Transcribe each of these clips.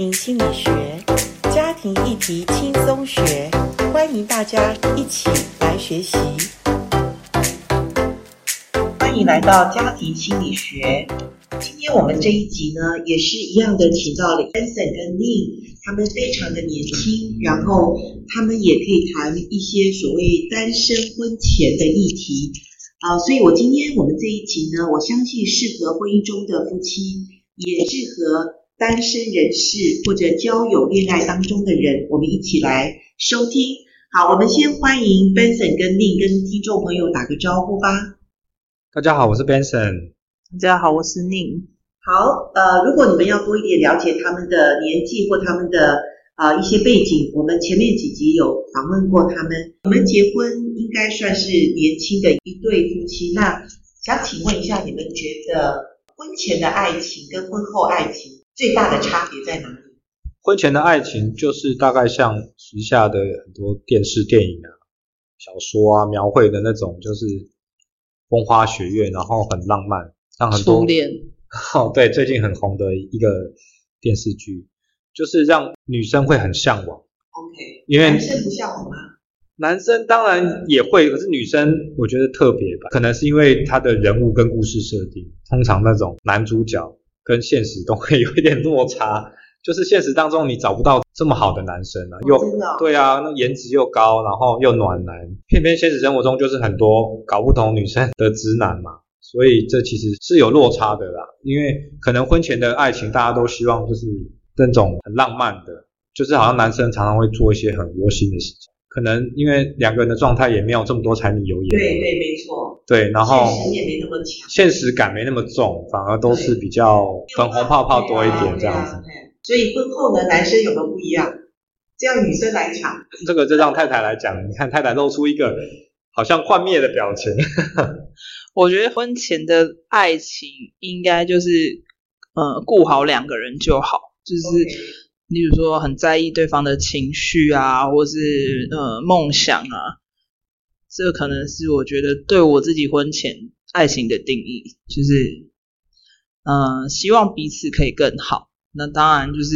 心理学，家庭议题轻松学，欢迎大家一起来学习。欢迎来到家庭心理学。今天我们这一集呢，也是一样的，请到了 Benson 跟 Ning，他们非常的年轻，然后他们也可以谈一些所谓单身婚前的议题啊，所以我今天我们这一集呢，我相信适合婚姻中的夫妻，也适合。单身人士或者交友恋爱当中的人，我们一起来收听。好，我们先欢迎 Benson 跟 Ning 跟听众朋友打个招呼吧。大家好，我是 Benson。大家好，我是 Ning。好，呃，如果你们要多一点了解他们的年纪或他们的呃一些背景，我们前面几集有访问过他们。你们结婚应该算是年轻的一对夫妻，那想请问一下，你们觉得婚前的爱情跟婚后爱情？最大的差别在哪里？婚前的爱情就是大概像时下的很多电视、电影啊、小说啊描绘的那种，就是风花雪月，然后很浪漫，让很多初恋。哦，对，最近很红的一个电视剧，就是让女生会很向往。OK，因为男生不向往吗？男生当然也会，可是女生我觉得特别吧，可能是因为他的人物跟故事设定，通常那种男主角。跟现实都会 有一点落差，就是现实当中你找不到这么好的男生啊，又、哦、对啊，那颜值又高，然后又暖男，偏偏现实生活中就是很多搞不懂女生的直男嘛，所以这其实是有落差的啦。因为可能婚前的爱情大家都希望就是那种很浪漫的，就是好像男生常常会做一些很窝心的事情。可能因为两个人的状态也没有这么多柴米油盐，对对，没错，对，然后现实也没那么强，现实感没那么重，反而都是比较粉红泡泡多一点这样子。所以婚后呢，男生有没有不一样？这样女生来讲，这个就让太太来讲。你看太太露出一个好像幻灭的表情。我觉得婚前的爱情应该就是呃顾好两个人就好，就是。Okay. 例如说，很在意对方的情绪啊，或是呃梦想啊，这可能是我觉得对我自己婚前爱情的定义，就是呃希望彼此可以更好。那当然就是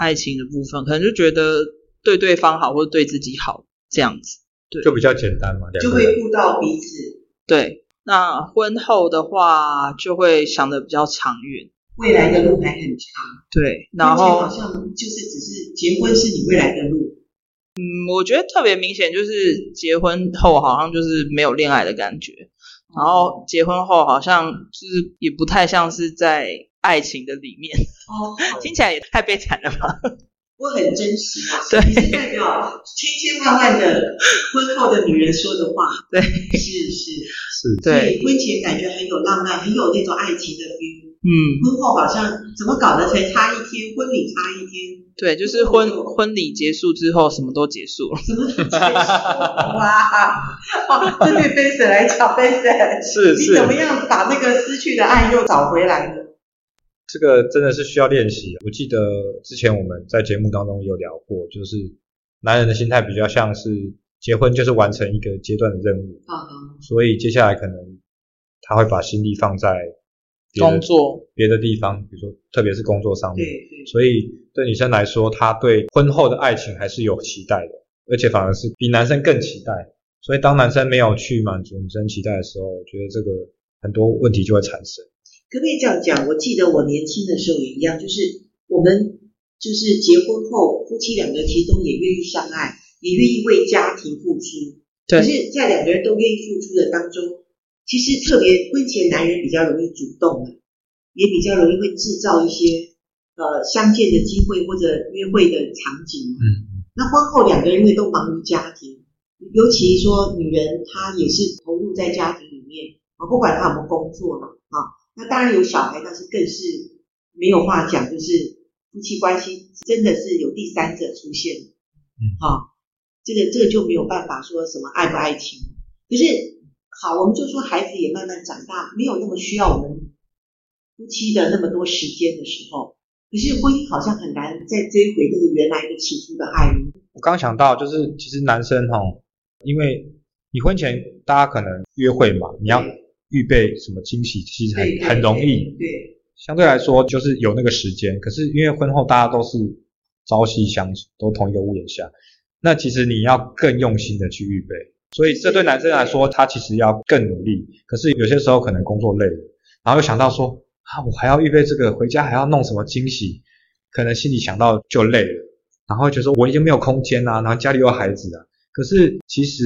爱情的部分，可能就觉得对对方好，或者对自己好这样子，对，就比较简单嘛，就会顾到彼此。对，那婚后的话就会想的比较长远。未来的路还很长，对，然后好像就是只是结婚是你未来的路。嗯，我觉得特别明显就是结婚后好像就是没有恋爱的感觉，然后结婚后好像就是也不太像是在爱情的里面。哦，听起来也太悲惨了吧？我很真实啊，对，是代表千千万万的婚后的女人说的话。对，是是是，对，婚前感觉很有浪漫，很有那种爱情的 feel。嗯，婚后好像怎么搞的才差一天，婚礼差一天。对，就是婚婚礼结束之后，什么都结束了。什么结束？哇！哇，这对 Benson 来讲，Benson 是是，你怎么样把那个失去的爱又找回来呢？这个真的是需要练习。我记得之前我们在节目当中有聊过，就是男人的心态比较像是结婚就是完成一个阶段的任务，嗯，所以接下来可能他会把心力放在。工作别的地方，比如说特别是工作上面，对对，所以对女生来说，她对婚后的爱情还是有期待的，而且反而是比男生更期待。所以当男生没有去满足女生期待的时候，我觉得这个很多问题就会产生。可不可以这样讲？我记得我年轻的时候也一样，就是我们就是结婚后夫妻两个其实都也愿意相爱，也愿意为家庭付出。对。可是，在两个人都愿意付出的当中。其实特别婚前男人比较容易主动的，也比较容易会制造一些呃相见的机会或者约会的场景。嗯，那婚后两个人因为都忙于家庭，尤其说女人她也是投入在家庭里面啊，不管她有没有工作嘛啊，那当然有小孩，但是更是没有话讲，就是夫妻关系真的是有第三者出现。嗯，好，这个这个就没有办法说什么爱不爱情，可是。好，我们就说孩子也慢慢长大，没有那么需要我们夫妻的那么多时间的时候，可是婚姻好像很难再追回那个原来的起初的爱。我刚想到，就是其实男生哈，因为你婚前大家可能约会嘛，你要预备什么惊喜，其实很很容易。对。相对来说就是有那个时间。可是因为婚后大家都是朝夕相处，都同一个屋檐下，那其实你要更用心的去预备。所以这对男生来说，他其实要更努力。可是有些时候可能工作累了，然后又想到说啊，我还要预备这个，回家还要弄什么惊喜，可能心里想到就累了，然后就说我已经没有空间啊，然后家里有孩子啊。可是其实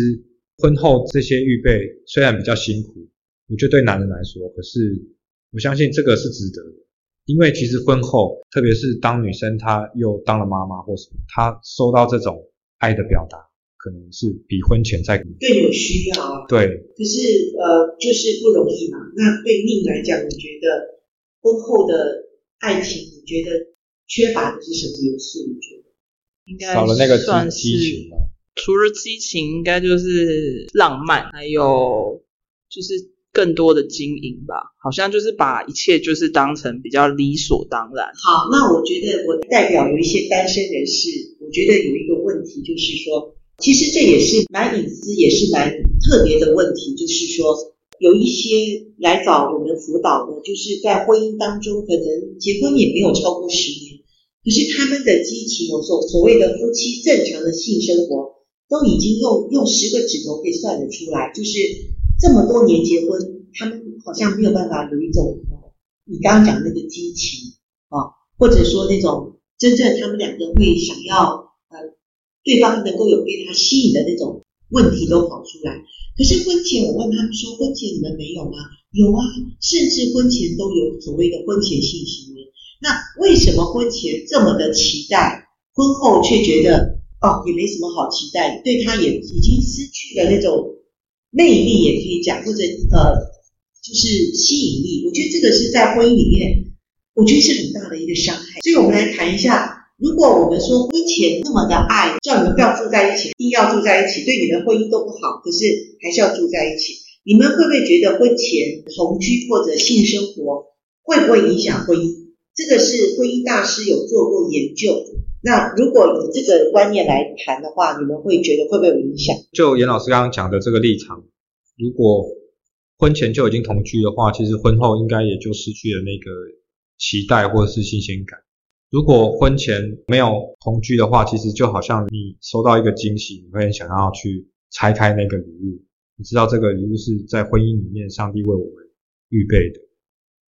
婚后这些预备虽然比较辛苦，我觉得对男人来说，可是我相信这个是值得的，因为其实婚后，特别是当女生她又当了妈妈或什么，她收到这种爱的表达。可能是比婚前再更有需要啊。对。可是呃，就是不容易嘛。那对命来讲，你觉得婚后的爱情，你觉得缺乏的是什么元素？你觉得应该少了那个激情。除了激情，应该就是浪漫，还有就是更多的经营吧。好像就是把一切就是当成比较理所当然。好，那我觉得我代表有一些单身人士，我觉得有一个问题就是说。其实这也是蛮隐私，也是蛮特别的问题，就是说有一些来找我们辅导的，就是在婚姻当中可能结婚也没有超过十年，可是他们的激情，我所所谓的夫妻正常的性生活，都已经用用十个指头可以算得出来，就是这么多年结婚，他们好像没有办法有一种你刚刚讲那个激情啊，或者说那种真正他们两个会想要。对方能够有被他吸引的那种问题都跑出来，可是婚前我问他们说，婚前你们没有吗？有啊，甚至婚前都有所谓的婚前性行为。那为什么婚前这么的期待，婚后却觉得哦也没什么好期待，对他也已经失去了那种魅力，也可以讲，或者呃就是吸引力。我觉得这个是在婚姻里面，我觉得是很大的一个伤害。所以我们来谈一下。如果我们说婚前那么的爱，叫你们不要住在一起，一定要住在一起，对你们婚姻都不好，可是还是要住在一起，你们会不会觉得婚前同居或者性生活会不会影响婚姻？这个是婚姻大师有做过研究。那如果以这个观念来谈的话，你们会觉得会不会有影响？就严老师刚刚讲的这个立场，如果婚前就已经同居的话，其实婚后应该也就失去了那个期待或者是新鲜感。如果婚前没有同居的话，其实就好像你收到一个惊喜，你会很想要去拆开那个礼物。你知道这个礼物是在婚姻里面上帝为我们预备的。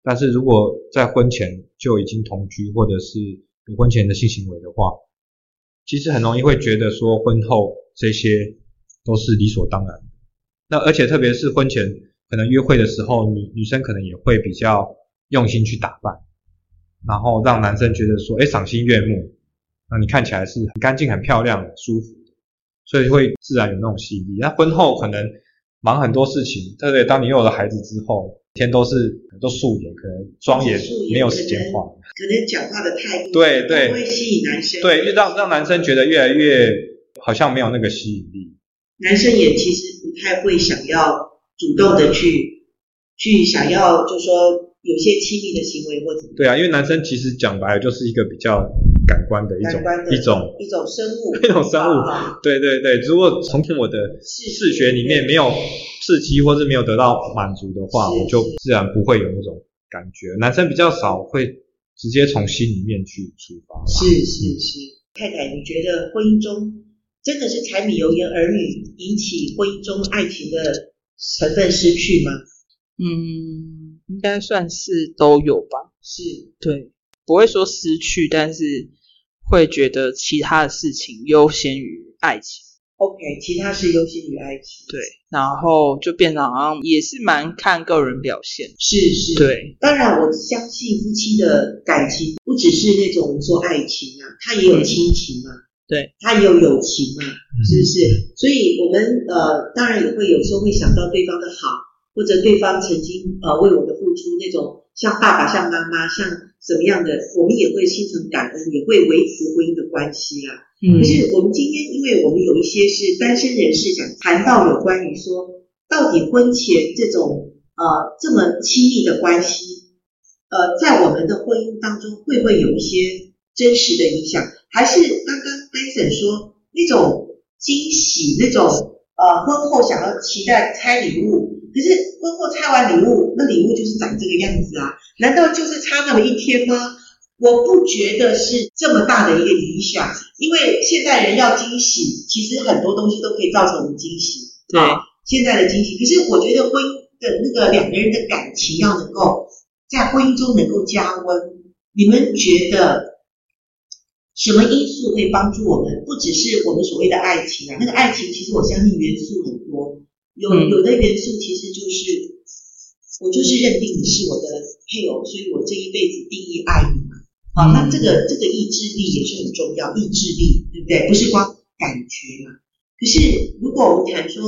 但是如果在婚前就已经同居，或者是有婚前的性行为的话，其实很容易会觉得说婚后这些都是理所当然的。那而且特别是婚前可能约会的时候，女女生可能也会比较用心去打扮。然后让男生觉得说，哎，赏心悦目，那你看起来是很干净、很漂亮、舒服的，所以会自然有那种吸引力。那婚后可能忙很多事情，特别当你有了孩子之后，天都是都素颜，可能妆也没有时间化，可能讲话的态度对对会吸引男生，对，就让让男生觉得越来越好像没有那个吸引力。男生也其实不太会想要主动的去去想要，就说。有些亲密的行为或者对啊，因为男生其实讲白了就是一个比较感官的一种的一种一种生物 一种生物，对对对。如果从我的视觉里面没有刺激或是没有得到满足的话，我就自然不会有那种感觉。男生比较少会直接从心里面去出发。是是是，太太，你觉得婚姻中真的是柴米油盐儿女引起婚姻中爱情的成分失去吗？嗯。应该算是都有吧，是对，不会说失去，但是会觉得其他的事情优先于爱情。OK，其他是优先于爱情。对，然后就变得好像也是蛮看个人表现。是是，对。当然，我相信夫妻的感情不只是那种说爱情啊，他也有亲情嘛，对，他也有友情嘛，是不是？所以我们呃，当然也会有时候会想到对方的好。或者对方曾经呃为我的付出那种像爸爸像妈妈像什么样的，我们也会心存感恩，也会维持婚姻的关系啦。嗯。可是我们今天，因为我们有一些是单身人士，想谈到有关于说，到底婚前这种呃这么亲密的关系，呃，在我们的婚姻当中会不会有一些真实的影响？还是刚刚 Benson 说那种惊喜，那种呃婚后想要期待拆礼物？可是婚后拆完礼物，那礼物就是长这个样子啊？难道就是差那么一天吗？我不觉得是这么大的一个影响，因为现代人要惊喜，其实很多东西都可以造成我们惊喜。对，现在的惊喜，可是我觉得婚的那个两个人的感情要能够在婚姻中能够加温，你们觉得？什么因素会帮助我们？不只是我们所谓的爱情啊，那个爱情其实我相信元素很多，有有的元素其实就是我就是认定你是我的配偶，所以我这一辈子定义爱你嘛。好，那这个这个意志力也是很重要，意志力对不对？不是光感觉嘛。可是如果我们谈说，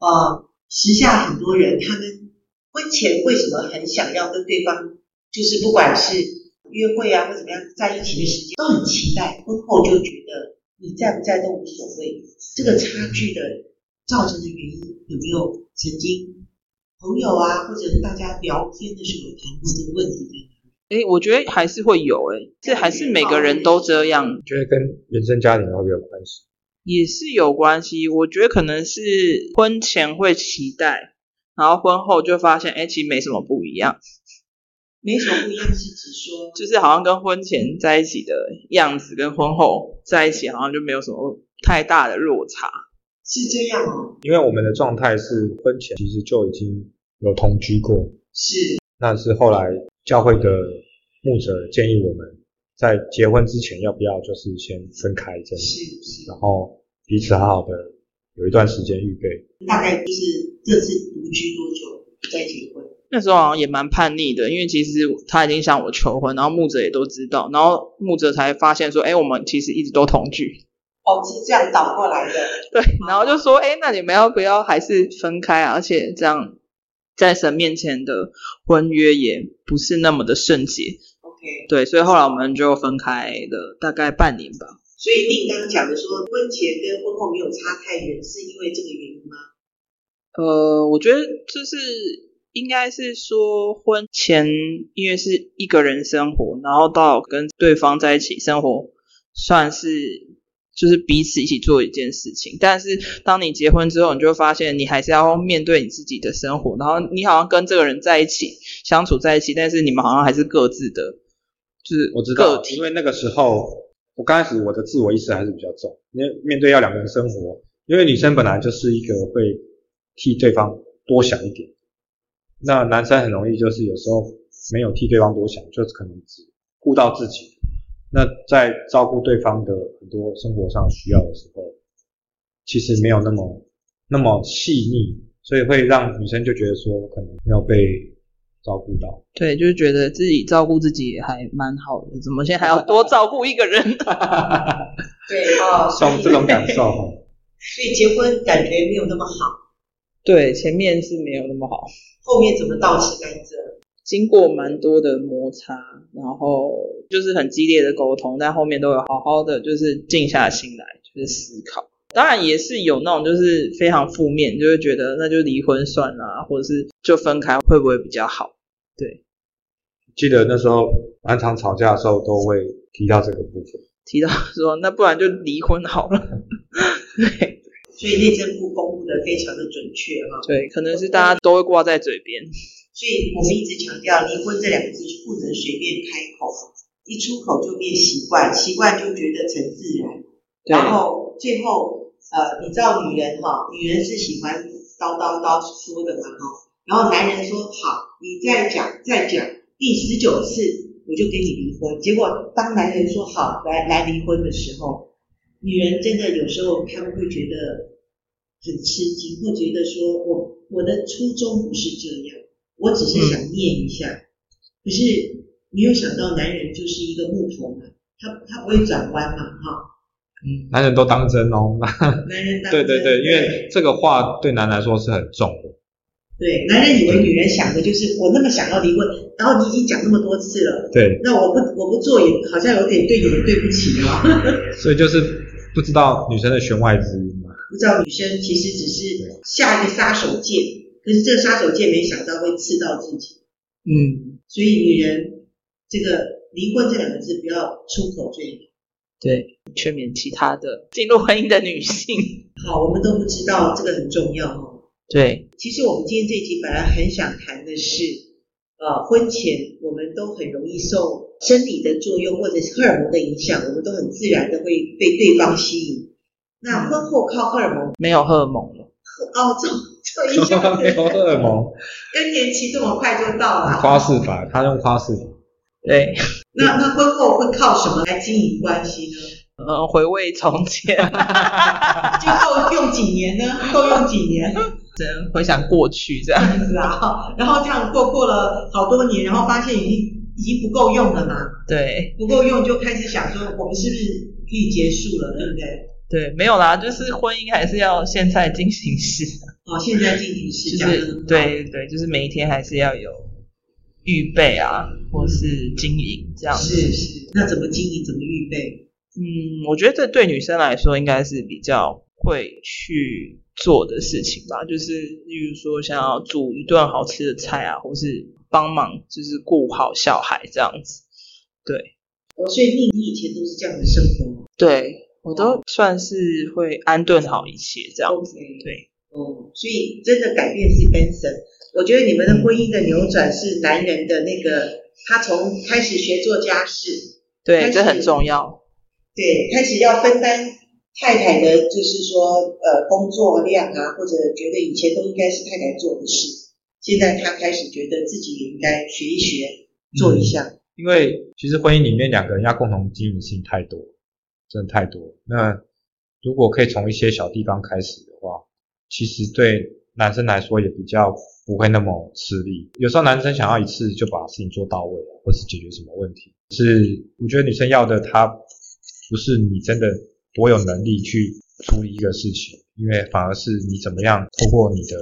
呃，时下很多人他们婚前为什么很想要跟对方，就是不管是。约会啊，或怎么样，在一起的时间都很期待，婚后就觉得你在不在都无所谓。这个差距的造成的原因有没有曾经朋友啊，或者是大家聊天的时候谈过这个问题在哪里？诶，我觉得还是会有诶，这还是每个人都这样。觉得跟原生家庭会不会有关系？也是有关系。我觉得可能是婚前会期待，然后婚后就发现，哎，其实没什么不一样。没什么不一样，是指说，就是好像跟婚前在一起的样子，跟婚后在一起好像就没有什么太大的落差，是这样哦。因为我们的状态是婚前其实就已经有同居过，是，那是后来教会的牧者建议我们在结婚之前要不要就是先分开这样，是是，然后彼此好好的有一段时间预备。大概就是这次独居多久再结婚？那时候好像也蛮叛逆的，因为其实他已经向我求婚，然后牧者也都知道，然后牧者才发现说，哎，我们其实一直都同居。哦，是这样倒过来的。对，然后就说，哎，那你们要不要还是分开啊？而且这样在神面前的婚约也不是那么的圣洁。OK。对，所以后来我们就分开了大概半年吧。所以你刚刚讲的说婚前跟婚后没有差太远，是因为这个原因吗？呃，我觉得就是。应该是说婚前，因为是一个人生活，然后到跟对方在一起生活，算是就是彼此一起做一件事情。但是当你结婚之后，你就会发现你还是要面对你自己的生活，然后你好像跟这个人在一起相处在一起，但是你们好像还是各自的，就是我知道，因为那个时候我刚开始我的自我意识还是比较重，因为面对要两个人生活，因为女生本来就是一个会替对方多想一点。那男生很容易就是有时候没有替对方多想，就是可能只顾到自己。那在照顾对方的很多生活上需要的时候，其实没有那么那么细腻，所以会让女生就觉得说可能没有被照顾到。对，就是觉得自己照顾自己还蛮好的，怎么现在还要多照顾一个人？对哦，像这种感受哈。所以结婚感觉没有那么好。对，前面是没有那么好。后面怎么倒吃甘蔗？经过蛮多的摩擦，然后就是很激烈的沟通，但后面都有好好的，就是静下心来，就是思考。当然也是有那种就是非常负面，就会觉得那就离婚算了，或者是就分开会不会比较好？对，记得那时候蛮常吵架的时候都会提到这个部分，提到说那不然就离婚好了。对。所以内政部公布的非常的准确哈，对，可能是大家都会挂在嘴边。所以我们一直强调，离婚这两个字是不能随便开口，一出口就变习惯，习惯就觉得成自然，然后最后呃，你知道女人哈，女人是喜欢叨叨叨说的嘛哈，然后男人说好，你再讲再讲第十九次我就跟你离婚，结果当男人说好来来离婚的时候。女人真的有时候她们会觉得很吃惊，会觉得说我我的初衷不是这样，我只是想念一下，嗯、可是没有想到男人就是一个木头嘛，他他不会转弯嘛，哈。嗯，男人都当真哦。男人当真。对对对，因为这个话对男人来说是很重的。对，男人以为女人想的就是我那么想要离婚，然后你已经讲那么多次了，对，那我不我不做也好像有点对你们对不起哦。所以就是。不知道女生的弦外之音嘛？不知道女生其实只是下一个杀手锏，可是这个杀手锏没想到会刺到自己。嗯，所以女人这个离婚这两个字不要出口最好。对，劝勉其他的进入婚姻的女性。好，我们都不知道这个很重要哦。对，其实我们今天这一集本来很想谈的是，呃，婚前我们都很容易受生理的作用或者是荷尔蒙的影响，我们都很自然的会被对方吸引。那婚后靠荷尔蒙？没有荷尔蒙了。哦，这这一下没有荷尔蒙，更年期这么快就到了。夸饰法，他用夸饰法。对。那那婚后会靠什么来经营关系呢？呃，回味从前，就够用几年呢？够用几年？只能回想过去这样子啊。然后这样过过了好多年，然后发现已经已经不够用了嘛？对，不够用就开始想说，我们是不是可以结束了，对不对？对，没有啦，就是婚姻还是要现在进行式。哦，现在进行式，就是对对，就是每一天还是要有预备啊，或是经营这样子。是是，那怎么经营？怎么预备？嗯，我觉得这对女生来说应该是比较会去做的事情吧，就是例如说想要煮一顿好吃的菜啊，或是帮忙就是顾好小孩这样子。对，哦，所以你你以前都是这样的生活？对。我都算是会安顿好一些这样子，okay. 对，哦，所以真的改变是 Benson。我觉得你们的婚姻的扭转是男人的那个，他从开始学做家事，对，这很重要。对，开始要分担太太的，就是说呃工作量啊，或者觉得以前都应该是太太做的事，现在他开始觉得自己也应该学一学，做一下。嗯，因为其实婚姻里面两个人要共同经营的事情太多。真的太多。那如果可以从一些小地方开始的话，其实对男生来说也比较不会那么吃力。有时候男生想要一次就把事情做到位，或是解决什么问题，是我觉得女生要的，她不是你真的多有能力去处理一个事情，因为反而是你怎么样透过你的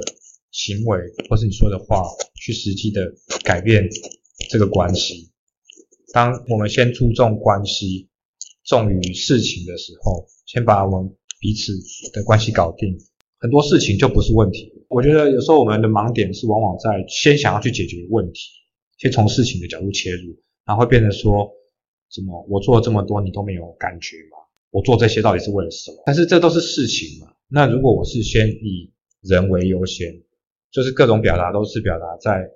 行为或是你说的话，去实际的改变这个关系。当我们先注重关系。重于事情的时候，先把我们彼此的关系搞定，很多事情就不是问题。我觉得有时候我们的盲点是往往在先想要去解决问题，先从事情的角度切入，然后会变成说，怎么我做了这么多你都没有感觉吗？我做这些到底是为了什么？但是这都是事情嘛。那如果我是先以人为优先，就是各种表达都是表达在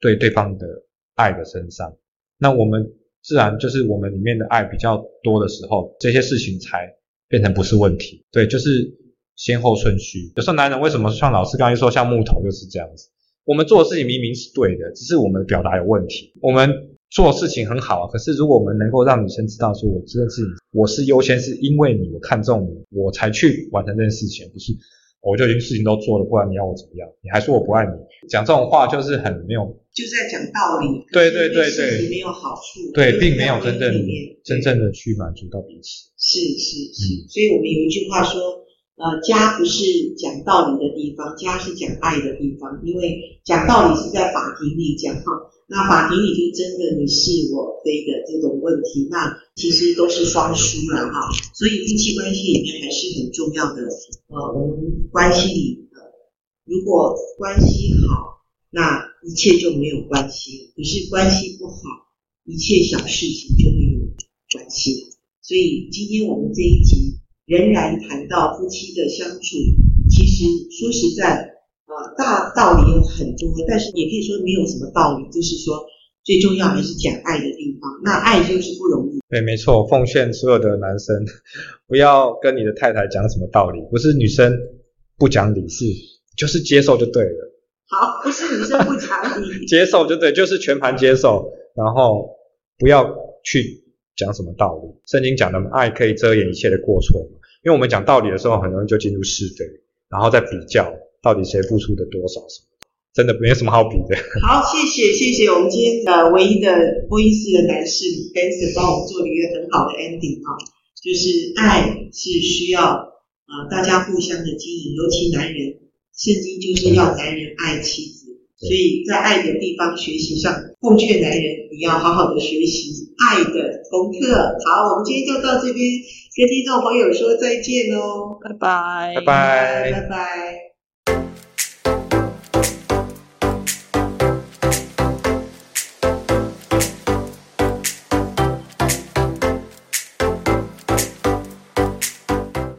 对对方的爱的身上，那我们。自然就是我们里面的爱比较多的时候，这些事情才变成不是问题。对，就是先后顺序。有时候男人为什么像老师刚才说像木头就是这样子？我们做的事情明明是对的，只是我们的表达有问题。我们做事情很好啊，可是如果我们能够让女生知道说，我这件事情我是优先，是因为你，我看中你，我才去完成这件事情，不是。我就已经事情都做了，不然你要我怎么样？你还说我不爱你？讲这种话就是很没有，就是在讲道理。对对对对，没有好处。对，并没有真正真正的去满足到彼此。是是是，所以我们有一句话说，呃，家不是讲道理的地方，家是讲爱的地方。因为讲道理是在法庭里讲哈。那法庭里就真的你是我非的这种问题，那其实都是双输了哈。所以夫妻关系里面还是很重要的。呃，我们关系里，呃，如果关系好，那一切就没有关系；可是关系不好，一切小事情就会有关系。所以今天我们这一集仍然谈到夫妻的相处，其实说实在。呃，大道理有很多，但是也可以说没有什么道理，就是说最重要还是讲爱的地方。那爱就是不容易。对，没错，奉劝所有的男生，不要跟你的太太讲什么道理，不是女生不讲理，是就是接受就对了。好，不是女生不讲理，接受就对，就是全盘接受，然后不要去讲什么道理。圣经讲的爱可以遮掩一切的过错，因为我们讲道理的时候，很容易就进入是非，然后再比较。到底谁付出的多少什么？真的没有什么好比的。好，谢谢谢谢我们今天的唯一的播音室的男士 Benson 帮我们做了一个很好的 ending 啊，就是爱是需要啊、大家互相的经营，尤其男人，圣经就是要男人爱妻子，所以在爱的地方学习上，奉劝男人你要好好的学习爱的功课。好，我们今天就到这边跟听众朋友说再见喽，拜拜，拜拜，拜拜。